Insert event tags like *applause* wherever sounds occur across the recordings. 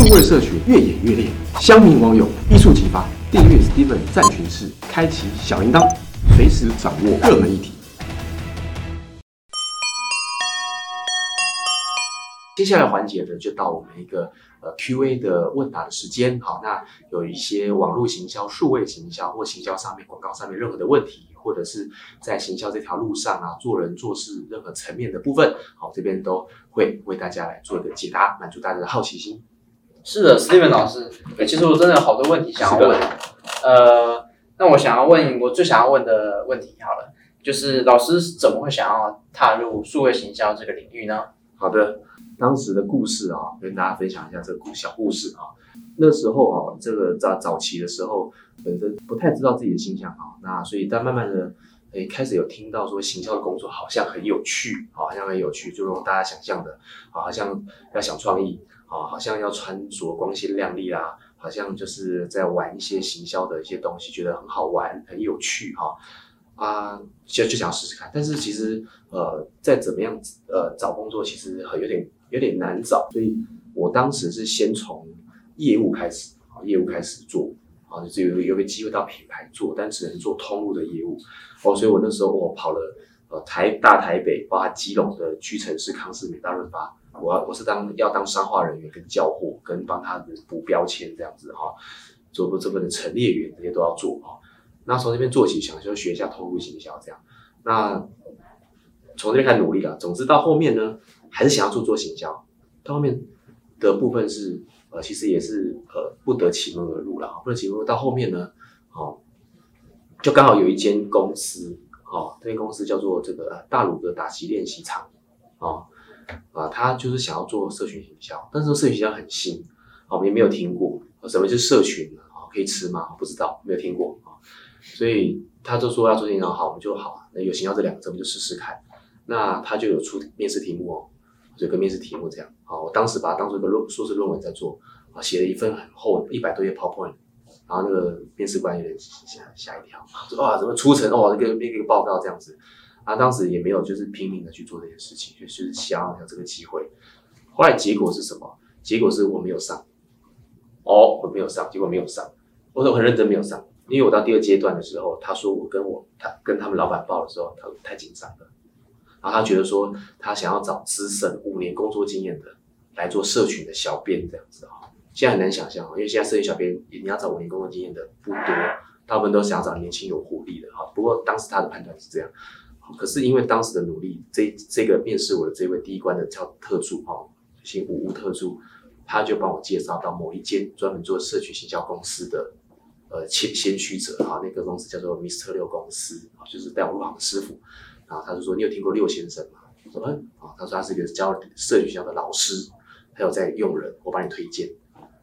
数位社群越演越烈，乡民网友一触即发。订阅 Steven 战群室，开启小铃铛，随时掌握热门议题。接下来环节呢，就到我们一个呃 Q&A 的问答的时间。好，那有一些网络行销、数位行销或行销上面、广告上面任何的问题，或者是在行销这条路上啊，做人做事任何层面的部分，好，这边都会为大家来做一个解答，满足大家的好奇心。是的，Steven 老师，其实我真的有好多问题想要问。呃，那我想要问，我最想要问的问题好了，就是老师怎么会想要踏入数位行销这个领域呢？好的，当时的故事啊，跟大家分享一下这个故小故事啊。那时候啊，这个早早期的时候，本身不太知道自己的形象啊，那所以但慢慢的，诶，开始有听到说行销的工作好像很有趣，好像很有趣，就如大家想象的，啊，好像要想创意。啊，好像要穿着光鲜亮丽啦，好像就是在玩一些行销的一些东西，觉得很好玩、很有趣哈啊，就就想试试看。但是其实呃，再怎么样呃找工作，其实有点有点难找，所以我当时是先从业务开始啊，业务开始做啊，就是有有个机会到品牌做，但只能做通路的业务哦，所以我那时候我跑了呃台大台北，包括基隆的屈臣氏、康士美、大润发。我我是当要当商化人员跟交货跟帮他的补标签这样子哈，做做这份的陈列员这些都要做哈。那从这边做起，想就学一下投入行销这样。那从这边开始努力了。总之到后面呢，还是想要做做行销。到后面的部分是呃，其实也是呃不得其门而入了不得其门。到后面呢，哦，就刚好有一间公司哦，这间公司叫做这个大鲁的打击练习场哦。啊，他就是想要做社群营销，但是社群营销很新，我们也没有听过，什么是社群啊？可以吃吗？不知道，没有听过啊。所以他就说要做营销，好，我们就好，那有行销这两个字，我们就试试看。那他就有出面试题目哦，就跟面试题目这样。好，我当时把它当做一个论硕士论文在做，啊，写了一份很厚一百多页 PowerPoint，然后那个面试官有点吓吓一跳，说啊，怎么出成哦，那个那个报告这样子。他当时也没有就是拼命的去做这些事情，就是想要有这个机会。后来结果是什么？结果是我没有上。哦，我没有上，结果没有上。我说很认真没有上，因为我到第二阶段的时候，他说我跟我他跟他们老板报的时候，他太紧张了。然后他觉得说他想要找资深五年工作经验的来做社群的小编这样子啊。现在很难想象因为现在社群小编你要找五年工作经验的不多，大部分都想找年轻有活力的哈。不过当时他的判断是这样。可是因为当时的努力，这这个面试我的这位第一关的叫特助哈，姓吴吴特助，他就帮我介绍到某一间专门做社区行销公司的呃先先驱者哈，那个公司叫做 Mr. 六公司啊，就是带我入行的师傅。然后他就说：“你有听过六先生吗？”我说：“嗯。”啊，他说他是一个教社区行销的老师，他有在用人，我帮你推荐。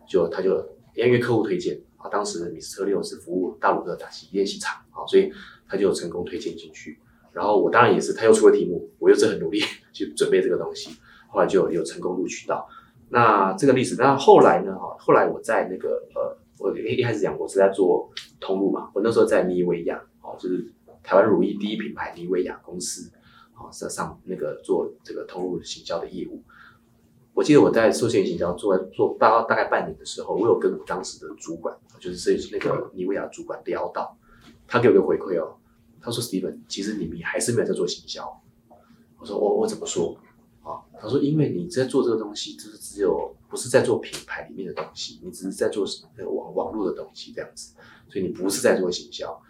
就他就因为客户推荐啊，当时的 Mr. 六是服务大陆的打击练习场啊，所以他就成功推荐进去。然后我当然也是，他又出了题目，我又是很努力 *laughs* 去准备这个东西，后来就有成功录取到。那这个历史，那后来呢？哈，后来我在那个呃，我一一开始讲我是在做通路嘛，我那时候在妮维雅，哦，就是台湾乳液第一品牌妮维雅公司，哦，在上那个做这个通路行销的业务。我记得我在受限行销做做大大概半年的时候，我有跟我当时的主管，就是设计那个妮维雅主管聊到，他给我个回馈哦。他说：“Steven，其实你还是没有在做行销。”我说：“我我怎么说？”啊，他说：“因为你在做这个东西，就是只有不是在做品牌里面的东西，你只是在做网网络的东西这样子，所以你不是在做行销。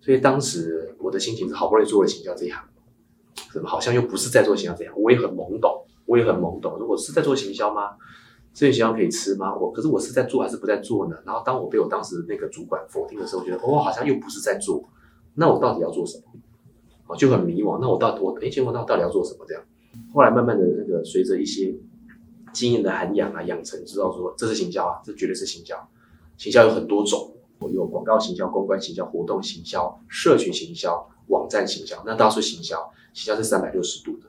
所以当时我的心情是好不容易做了行销这一行，怎么好像又不是在做行销这样？我也很懵懂，我也很懵懂。如果是在做行销吗？这些行销可以吃吗？我可是我是在做还是不在做呢？然后当我被我当时那个主管否定的时候，我觉得哦，好像又不是在做。”那我到底要做什么？就很迷茫。那我到我哎，结果那我到底要做什么？这样，后来慢慢的那个随着一些经验的涵养啊，养成，知道说这是行销啊，这绝对是行销。行销有很多种，有广告行销、公关行销、活动行销、社群行销、网站行销。那当然说行销，行销是三百六十度的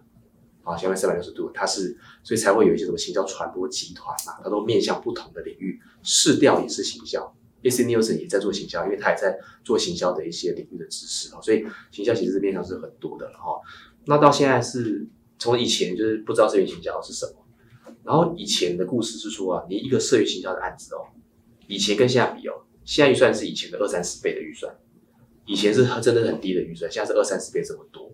啊，行销三百六十度，它是所以才会有一些什么行销传播集团啊，它都面向不同的领域，市调也是行销。A C Nielsen 也在做行销，因为他也在做行销的一些领域的知识所以行销其实是面向是很多的哈。那到现在是从以前就是不知道社群行销是什么，然后以前的故事是说啊，你一个社区行销的案子哦，以前跟现在比哦，现在预算是以前的二三十倍的预算，以前是真的很低的预算，现在是二三十倍这么多。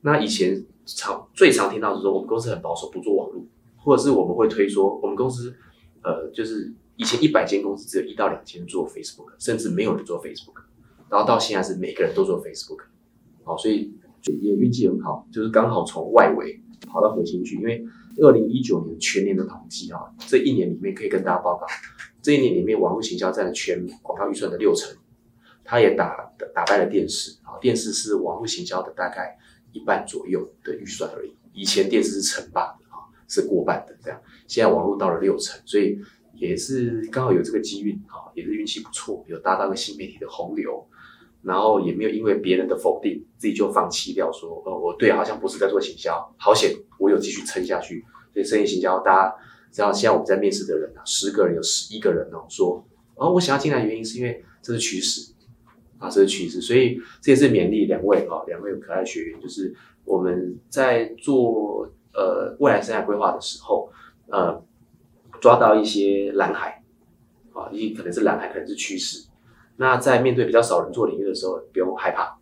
那以前常最常听到是说，我们公司很保守，不做网络，或者是我们会推说，我们公司呃，就是以前一百间公司只有一到两间做 Facebook，甚至没有人做 Facebook，然后到现在是每个人都做 Facebook，好，所以也运气很好，就是刚好从外围跑到核心去，因为。二零一九年全年的统计啊，这一年里面可以跟大家报告，这一年里面网络行销占了全广告预算的六成，它也打打败了电视啊，电视是网络行销的大概一半左右的预算而已，以前电视是成霸的啊，是过半的这样，现在网络到了六成，所以也是刚好有这个机运啊，也是运气不错，有搭到个新媒体的洪流。然后也没有因为别人的否定，自己就放弃掉，说，呃，我对好像不是在做行销，好险，我有继续撑下去。所以生意行销，大家知道，现在我们在面试的人啊，十个人有十一个人哦，说，哦，我想要进来的原因是因为这是趋势，啊，这是趋势，所以这也是勉励两位啊，两位可爱学员，就是我们在做呃未来生涯规划的时候，呃，抓到一些蓝海，啊，一可能是蓝海，可能是趋势。那在面对比较少人做领域的时候，不用害怕，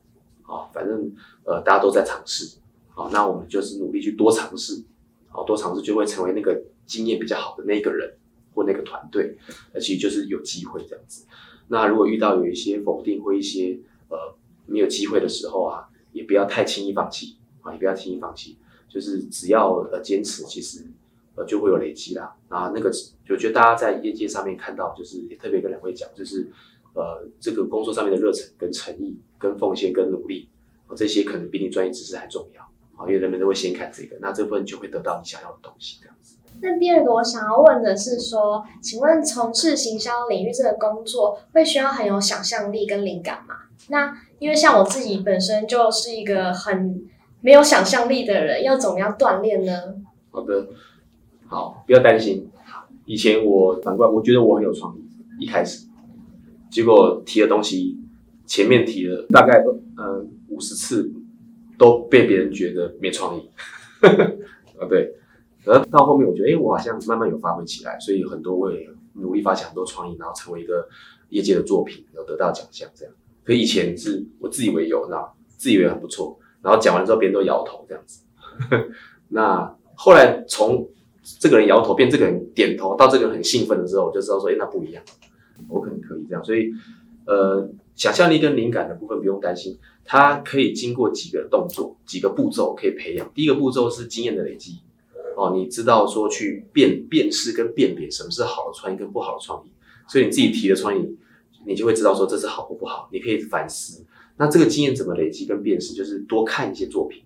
啊，反正呃大家都在尝试，好，那我们就是努力去多尝试，好，多尝试就会成为那个经验比较好的那个人或那个团队，那其实就是有机会这样子。那如果遇到有一些否定或一些呃没有机会的时候啊，也不要太轻易放弃，啊，也不要轻易放弃，就是只要呃坚持，其实呃就会有累积啦。啊，那个就觉得大家在业界上面看到，就是也特别跟两位讲，就是。呃，这个工作上面的热忱、跟诚意、跟奉献、跟努力，这些可能比你专业知识还重要啊！因为人们都会先看这个，那这部分就会得到你想要的东西。这样子。那第二个我想要问的是说，请问从事行销领域这个工作，会需要很有想象力跟灵感吗？那因为像我自己本身就是一个很没有想象力的人，要怎么样锻炼呢？好的，好，不要担心。以前我反过来，我觉得我很有创意，一开始。结果提的东西，前面提了大概呃五十次，都被别人觉得没创意，*laughs* 啊对，然后到后面我觉得，哎，我好像慢慢有发挥起来，所以很多我也努力发现很多创意，然后成为一个业界的作品，有得到奖项这样。可以前是我自以为有，那自以为很不错，然后讲完之后别人都摇头这样子。*laughs* 那后来从这个人摇头变这个人点头，到这个人很兴奋的时候，我就知道说，哎，那不一样。我可能可以这样，所以，呃，想象力跟灵感的部分不用担心，它可以经过几个动作、几个步骤可以培养。第一个步骤是经验的累积，哦，你知道说去辨辨识跟辨别什么是好的创意跟不好的创意，所以你自己提的创意，你就会知道说这是好或不好，你可以反思。那这个经验怎么累积跟辨识，就是多看一些作品，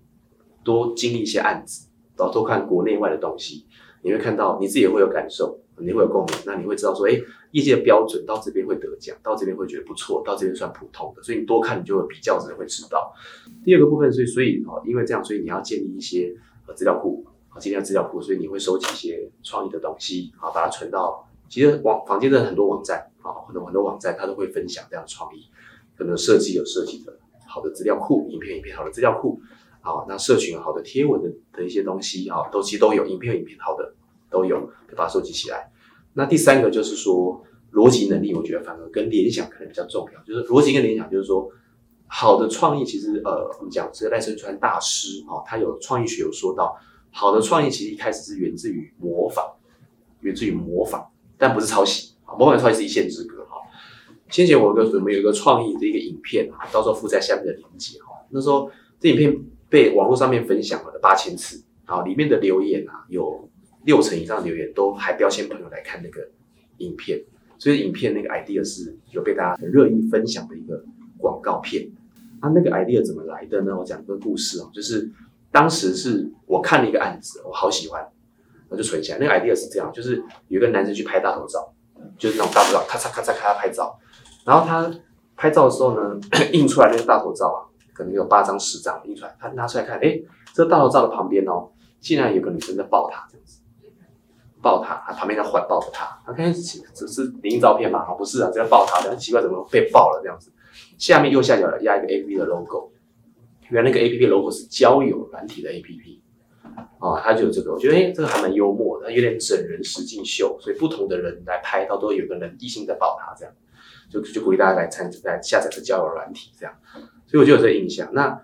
多经历一些案子，然后多看国内外的东西，你会看到你自己也会有感受。你会有共鸣，那你会知道说，哎，业界的标准到这边会得奖，到这边会觉得不错，到这边算普通的，所以你多看，你就会比较着会知道。第二个部分是，所以哦，因为这样，所以你要建立一些呃资料库啊，建立资料库，所以你会收集一些创意的东西啊，把它存到。其实网房间的很多网站啊，很多很多网站，它都会分享这样的创意，可能设计有设计的好的资料库，影片影片好的资料库啊，那社群好的贴文的的一些东西啊，都其实都有，影片影片好的都有，把它收集起来。那第三个就是说逻辑能力，我觉得反而跟联想可能比较重要。就是逻辑跟联想，就是说好的创意，其实呃，我们讲这个赖声川大师哦，他有创意学有说到，好的创意其实一开始是源自于模仿，源自于模仿，但不是抄袭模仿抄袭是一线之隔哈。先前我有个我们有一个创意的一个影片啊，到时候附在下面的链接哈。那时候这影片被网络上面分享了八千次，啊，里面的留言啊有。六成以上留言都还标签朋友来看那个影片，所以影片那个 idea 是有被大家很热议分享的一个广告片。啊，那个 idea 怎么来的呢？我讲个故事哦，就是当时是我看了一个案子，我好喜欢，我就存起来。那个 idea 是这样，就是有一个男生去拍大头照，就是那种大头照，咔嚓咔嚓咔嚓拍照，然后他拍照的时候呢，*coughs* 印出来那个大头照啊，可能有八张十张印出来，他拿出来看，哎，这大头照的旁边哦，竟然有个女生在抱他这样子。抱他，他旁边在环抱着他。他看只是灵异照片嘛？哦，不是啊，这个抱他，很奇怪怎么被抱了这样子？下面右下角压一个 A P P 的 logo，原来那个 A P P logo 是交友软体的 A P P。哦，他就有这个，我觉得哎，这个还蛮幽默的，有点整人实境秀，所以不同的人来拍，到都有个人异性在抱他，这样，就就鼓励大家来参来下载这交友软体，这样，所以我就有这印象。那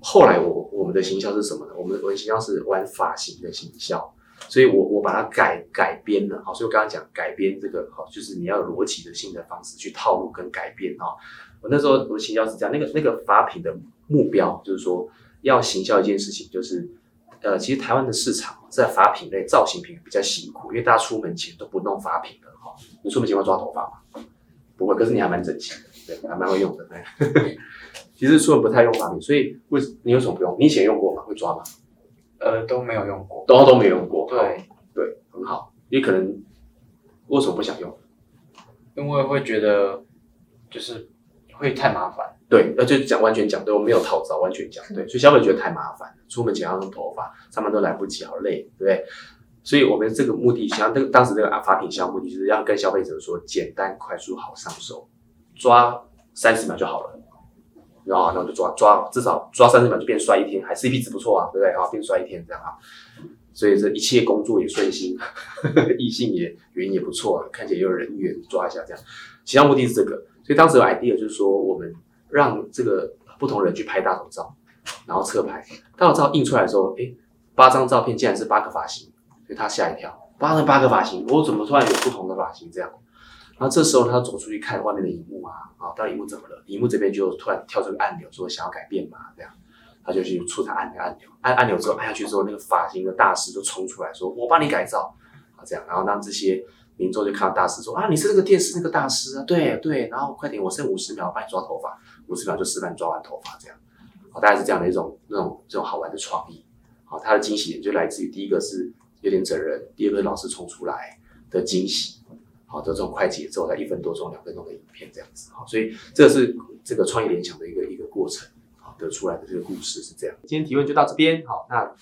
后来我我们的行销是什么呢？我们我们行销是玩发型的行销，所以我我把它改改编了，好，所以我刚刚讲改编这个，好，就是你要有逻辑的性的方式去套路跟改编啊。我那时候我的行销是这样，那个那个发品的目标就是说要行销一件事情，就是呃，其实台湾的市场在发品类造型品比较辛苦，因为大家出门前都不弄发品的哈。你出门前会抓头发吗？不会，可是你还蛮整齐的，对，还蛮会用的，对。*laughs* 其实出门不太用发品，所以为你为什么不用？你以前用过吗？会抓吗？呃，都没有用过，都都没有用过。对对，很好。你可能为什么不想用？因为会觉得就是会太麻烦。对，那就讲完全讲对，我没有套招，完全讲对。所以消费觉得太麻烦了，出门前要弄头发，上班都来不及，好累，对不对？所以我们这个目的，像那个当时这个发品项目的，就是要跟消费者说简单、快速、好上手，抓三十秒就好了。然后，然后就抓抓，至少抓三十秒就变帅一天，还 CP 值不错啊，对不对？啊，变帅一天这样啊，所以这一切工作也顺心，*laughs* 异性也缘也不错，看起来也有人缘，抓一下这样。其他目的是这个，所以当时有 idea 就是说，我们让这个不同人去拍大头照，然后侧拍，大头照印出来的时候，哎，八张照片竟然是八个发型，所以他吓一跳，八个八个发型，我怎么突然有不同的发型这样？然后这时候他走出去看外面的荧幕啊，啊，到荧幕怎么了？荧幕这边就突然跳出个按钮，说想要改变嘛，这样，他就去触他按那个按钮，按按钮之后按下去之后，那个发型的大师就冲出来说：“我帮你改造啊，这样。”然后让这些民众就看到大师说：“啊，你是那个电视那个大师啊，对对。”然后快点，我剩五十秒帮你抓头发，五十秒就示范抓完头发这样，好，大概是这样的一种那种这种好玩的创意。好，他的惊喜点就来自于第一个是有点整人，第二个老师冲出来的惊喜。好的，这种快节奏，在一分多钟、两分钟的影片这样子，好，所以这是这个创意联想的一个一个过程，好得出来的这个故事是这样。今天提问就到这边，好，那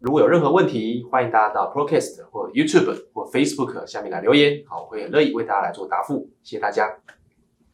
如果有任何问题，欢迎大家到 Procast 或 YouTube 或 Facebook 下面来留言，好，我会很乐意为大家来做答复，谢谢大家。